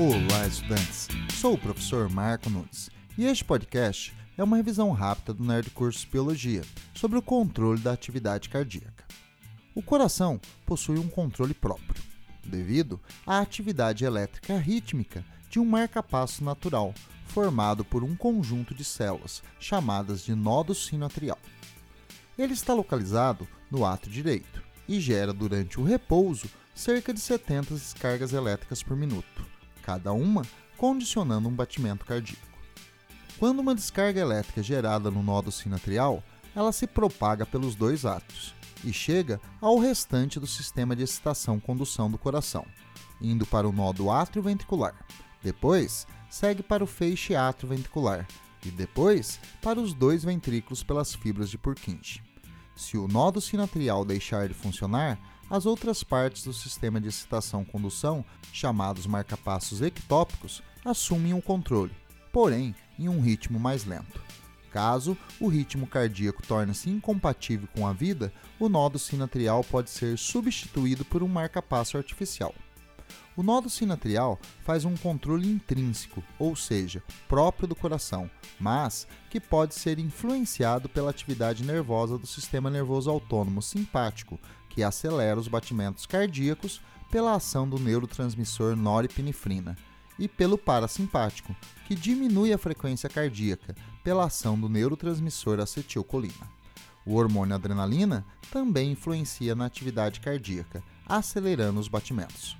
Olá, estudantes! Sou o professor Marco Nunes e este podcast é uma revisão rápida do Nerd Curso Biologia sobre o controle da atividade cardíaca. O coração possui um controle próprio, devido à atividade elétrica rítmica de um marcapasso natural formado por um conjunto de células chamadas de nodo sinoatrial. Ele está localizado no ato direito e gera durante o repouso cerca de 70 descargas elétricas por minuto, cada uma condicionando um batimento cardíaco. Quando uma descarga elétrica é gerada no nódo sinatrial, ela se propaga pelos dois atos e chega ao restante do sistema de excitação-condução do coração, indo para o nódo atrioventricular. Depois, segue para o feixe atrioventricular e depois para os dois ventrículos pelas fibras de Purkinje. Se o nódo sinatrial deixar de funcionar, as outras partes do sistema de excitação-condução, chamados marcapassos ectópicos, assumem o controle, porém em um ritmo mais lento. Caso o ritmo cardíaco torne-se incompatível com a vida, o nódo sinatrial pode ser substituído por um marcapasso artificial. O nódo sinatrial faz um controle intrínseco, ou seja, próprio do coração, mas que pode ser influenciado pela atividade nervosa do sistema nervoso autônomo simpático, que acelera os batimentos cardíacos pela ação do neurotransmissor norepinefrina, e pelo parasimpático, que diminui a frequência cardíaca pela ação do neurotransmissor acetilcolina. O hormônio adrenalina também influencia na atividade cardíaca, acelerando os batimentos.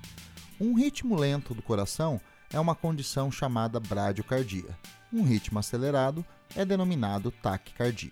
Um ritmo lento do coração é uma condição chamada bradiocardia. Um ritmo acelerado é denominado taquicardia.